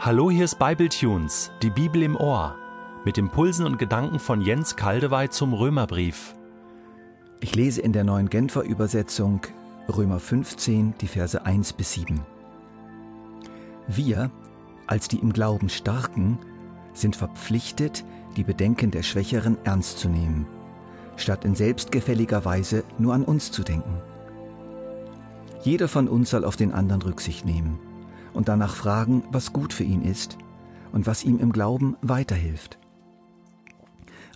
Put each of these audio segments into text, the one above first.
Hallo, hier ist Bibletunes, die Bibel im Ohr, mit Impulsen und Gedanken von Jens Kaldewey zum Römerbrief. Ich lese in der neuen Genfer Übersetzung Römer 15, die Verse 1 bis 7. Wir, als die im Glauben Starken, sind verpflichtet, die Bedenken der Schwächeren ernst zu nehmen, statt in selbstgefälliger Weise nur an uns zu denken. Jeder von uns soll auf den anderen Rücksicht nehmen und danach fragen, was gut für ihn ist und was ihm im Glauben weiterhilft.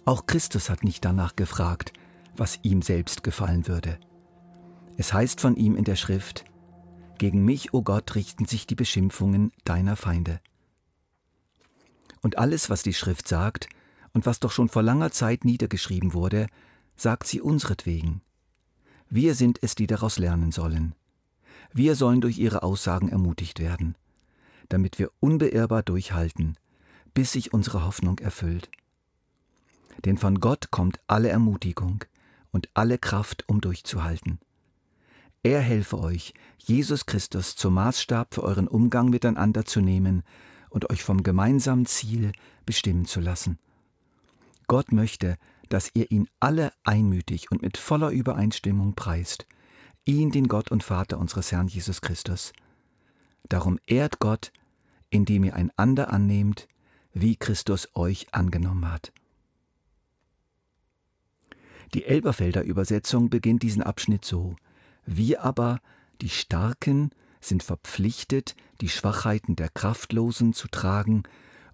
Auch Christus hat nicht danach gefragt, was ihm selbst gefallen würde. Es heißt von ihm in der Schrift, Gegen mich, o oh Gott, richten sich die Beschimpfungen deiner Feinde. Und alles, was die Schrift sagt und was doch schon vor langer Zeit niedergeschrieben wurde, sagt sie unsretwegen. Wir sind es, die daraus lernen sollen. Wir sollen durch ihre Aussagen ermutigt werden, damit wir unbeirrbar durchhalten, bis sich unsere Hoffnung erfüllt. Denn von Gott kommt alle Ermutigung und alle Kraft, um durchzuhalten. Er helfe euch, Jesus Christus zum Maßstab für euren Umgang miteinander zu nehmen und euch vom gemeinsamen Ziel bestimmen zu lassen. Gott möchte, dass ihr ihn alle einmütig und mit voller Übereinstimmung preist, ihn, den Gott und Vater unseres Herrn Jesus Christus. Darum ehrt Gott, indem ihr einander annehmt, wie Christus euch angenommen hat. Die Elberfelder Übersetzung beginnt diesen Abschnitt so: Wir aber, die Starken, sind verpflichtet, die Schwachheiten der Kraftlosen zu tragen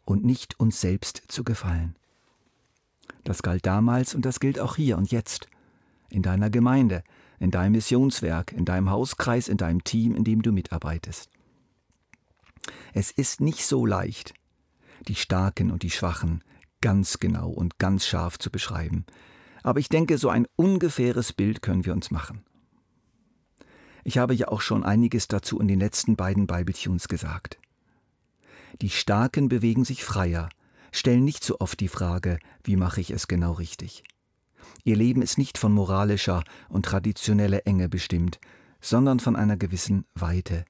und nicht uns selbst zu gefallen. Das galt damals und das gilt auch hier und jetzt, in deiner Gemeinde, in deinem Missionswerk, in deinem Hauskreis, in deinem Team, in dem du mitarbeitest. Es ist nicht so leicht, die Starken und die Schwachen ganz genau und ganz scharf zu beschreiben. Aber ich denke, so ein ungefähres Bild können wir uns machen. Ich habe ja auch schon einiges dazu in den letzten beiden Bibletunes gesagt. Die Starken bewegen sich freier, stellen nicht so oft die Frage, wie mache ich es genau richtig. Ihr Leben ist nicht von moralischer und traditioneller Enge bestimmt, sondern von einer gewissen Weite.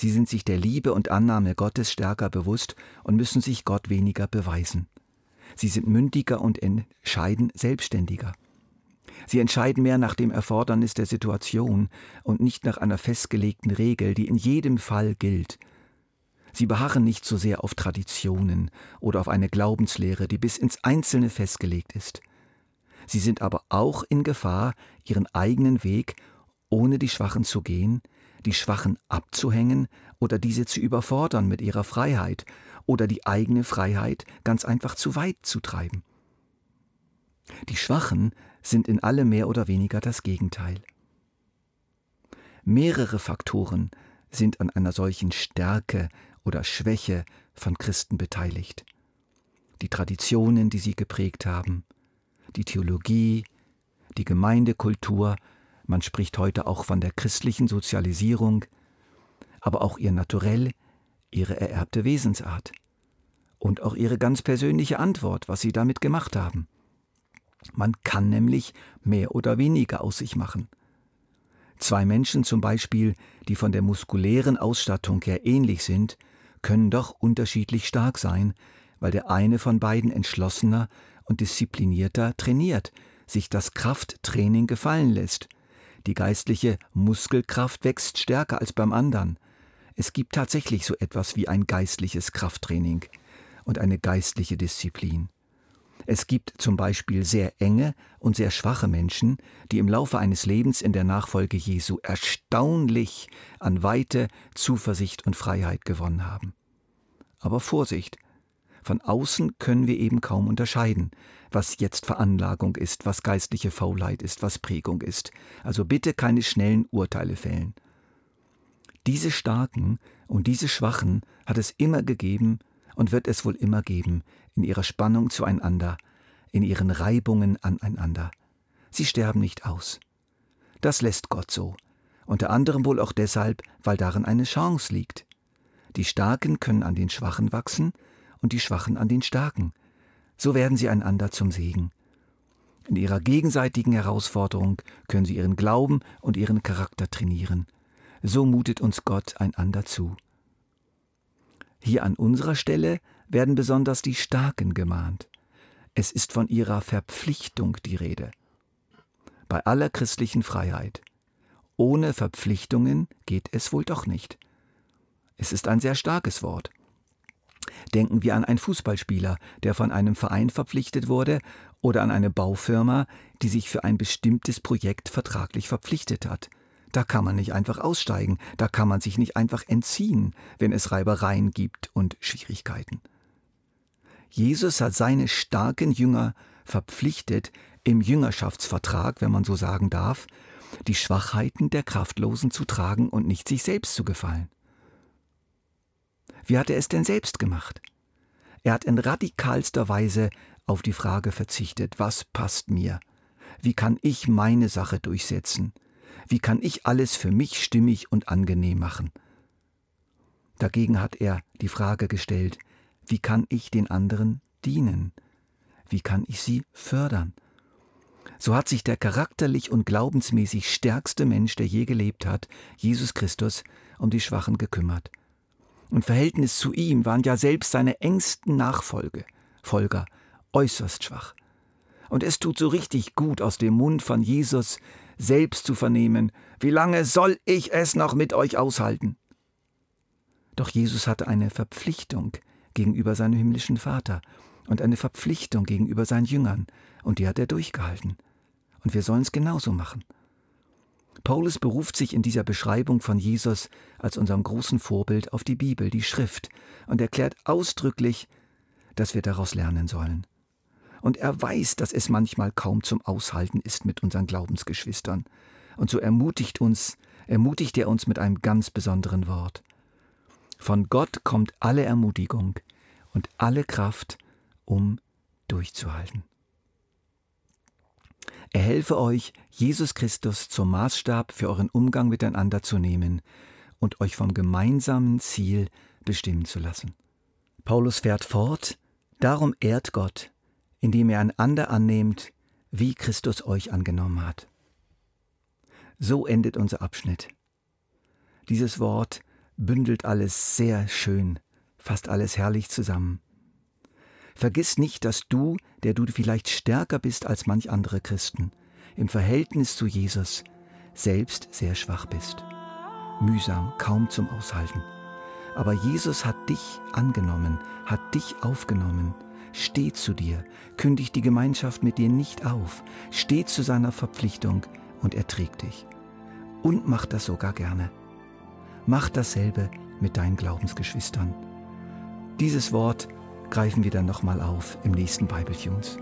Sie sind sich der Liebe und Annahme Gottes stärker bewusst und müssen sich Gott weniger beweisen. Sie sind mündiger und entscheiden selbstständiger. Sie entscheiden mehr nach dem Erfordernis der Situation und nicht nach einer festgelegten Regel, die in jedem Fall gilt. Sie beharren nicht so sehr auf Traditionen oder auf eine Glaubenslehre, die bis ins Einzelne festgelegt ist. Sie sind aber auch in Gefahr, ihren eigenen Weg, ohne die Schwachen zu gehen, die Schwachen abzuhängen oder diese zu überfordern mit ihrer Freiheit oder die eigene Freiheit ganz einfach zu weit zu treiben. Die Schwachen sind in allem mehr oder weniger das Gegenteil. Mehrere Faktoren sind an einer solchen Stärke oder Schwäche von Christen beteiligt. Die Traditionen, die sie geprägt haben, die Theologie, die Gemeindekultur, man spricht heute auch von der christlichen Sozialisierung, aber auch ihr Naturell, ihre ererbte Wesensart und auch ihre ganz persönliche Antwort, was sie damit gemacht haben. Man kann nämlich mehr oder weniger aus sich machen. Zwei Menschen zum Beispiel, die von der muskulären Ausstattung her ähnlich sind, können doch unterschiedlich stark sein, weil der eine von beiden entschlossener und disziplinierter trainiert, sich das Krafttraining gefallen lässt. Die geistliche Muskelkraft wächst stärker als beim anderen. Es gibt tatsächlich so etwas wie ein geistliches Krafttraining und eine geistliche Disziplin. Es gibt zum Beispiel sehr enge und sehr schwache Menschen, die im Laufe eines Lebens in der Nachfolge Jesu erstaunlich an Weite, Zuversicht und Freiheit gewonnen haben. Aber Vorsicht, von außen können wir eben kaum unterscheiden, was jetzt Veranlagung ist, was geistliche Faulheit ist, was Prägung ist. Also bitte keine schnellen Urteile fällen. Diese Starken und diese Schwachen hat es immer gegeben und wird es wohl immer geben, in ihrer Spannung zueinander, in ihren Reibungen aneinander. Sie sterben nicht aus. Das lässt Gott so, unter anderem wohl auch deshalb, weil darin eine Chance liegt. Die Starken können an den Schwachen wachsen, und die Schwachen an den Starken. So werden sie einander zum Segen. In ihrer gegenseitigen Herausforderung können sie ihren Glauben und ihren Charakter trainieren. So mutet uns Gott einander zu. Hier an unserer Stelle werden besonders die Starken gemahnt. Es ist von ihrer Verpflichtung die Rede. Bei aller christlichen Freiheit. Ohne Verpflichtungen geht es wohl doch nicht. Es ist ein sehr starkes Wort. Denken wir an einen Fußballspieler, der von einem Verein verpflichtet wurde, oder an eine Baufirma, die sich für ein bestimmtes Projekt vertraglich verpflichtet hat. Da kann man nicht einfach aussteigen, da kann man sich nicht einfach entziehen, wenn es Reibereien gibt und Schwierigkeiten. Jesus hat seine starken Jünger verpflichtet, im Jüngerschaftsvertrag, wenn man so sagen darf, die Schwachheiten der Kraftlosen zu tragen und nicht sich selbst zu gefallen. Wie hat er es denn selbst gemacht? Er hat in radikalster Weise auf die Frage verzichtet, was passt mir? Wie kann ich meine Sache durchsetzen? Wie kann ich alles für mich stimmig und angenehm machen? Dagegen hat er die Frage gestellt, wie kann ich den anderen dienen? Wie kann ich sie fördern? So hat sich der charakterlich und glaubensmäßig stärkste Mensch, der je gelebt hat, Jesus Christus, um die Schwachen gekümmert. Und Verhältnis zu ihm waren ja selbst seine engsten Nachfolge, Folger, äußerst schwach. Und es tut so richtig gut, aus dem Mund von Jesus selbst zu vernehmen, wie lange soll ich es noch mit euch aushalten? Doch Jesus hatte eine Verpflichtung gegenüber seinem himmlischen Vater und eine Verpflichtung gegenüber seinen Jüngern, und die hat er durchgehalten. Und wir sollen es genauso machen. Paulus beruft sich in dieser Beschreibung von Jesus als unserem großen Vorbild auf die Bibel, die Schrift, und erklärt ausdrücklich, dass wir daraus lernen sollen. Und er weiß, dass es manchmal kaum zum Aushalten ist mit unseren Glaubensgeschwistern. Und so ermutigt uns, ermutigt er uns mit einem ganz besonderen Wort. Von Gott kommt alle Ermutigung und alle Kraft, um durchzuhalten. Er helfe euch, Jesus Christus zum Maßstab für euren Umgang miteinander zu nehmen und euch vom gemeinsamen Ziel bestimmen zu lassen. Paulus fährt fort, darum ehrt Gott, indem ihr einander annehmt, wie Christus euch angenommen hat. So endet unser Abschnitt. Dieses Wort bündelt alles sehr schön, fasst alles herrlich zusammen. Vergiss nicht, dass du, der du vielleicht stärker bist als manch andere Christen, im Verhältnis zu Jesus selbst sehr schwach bist. Mühsam, kaum zum Aushalten. Aber Jesus hat dich angenommen, hat dich aufgenommen, steht zu dir, kündigt die Gemeinschaft mit dir nicht auf, steht zu seiner Verpflichtung und er trägt dich. Und macht das sogar gerne. Mach dasselbe mit deinen Glaubensgeschwistern. Dieses Wort greifen wir dann nochmal auf im nächsten Bible Tunes.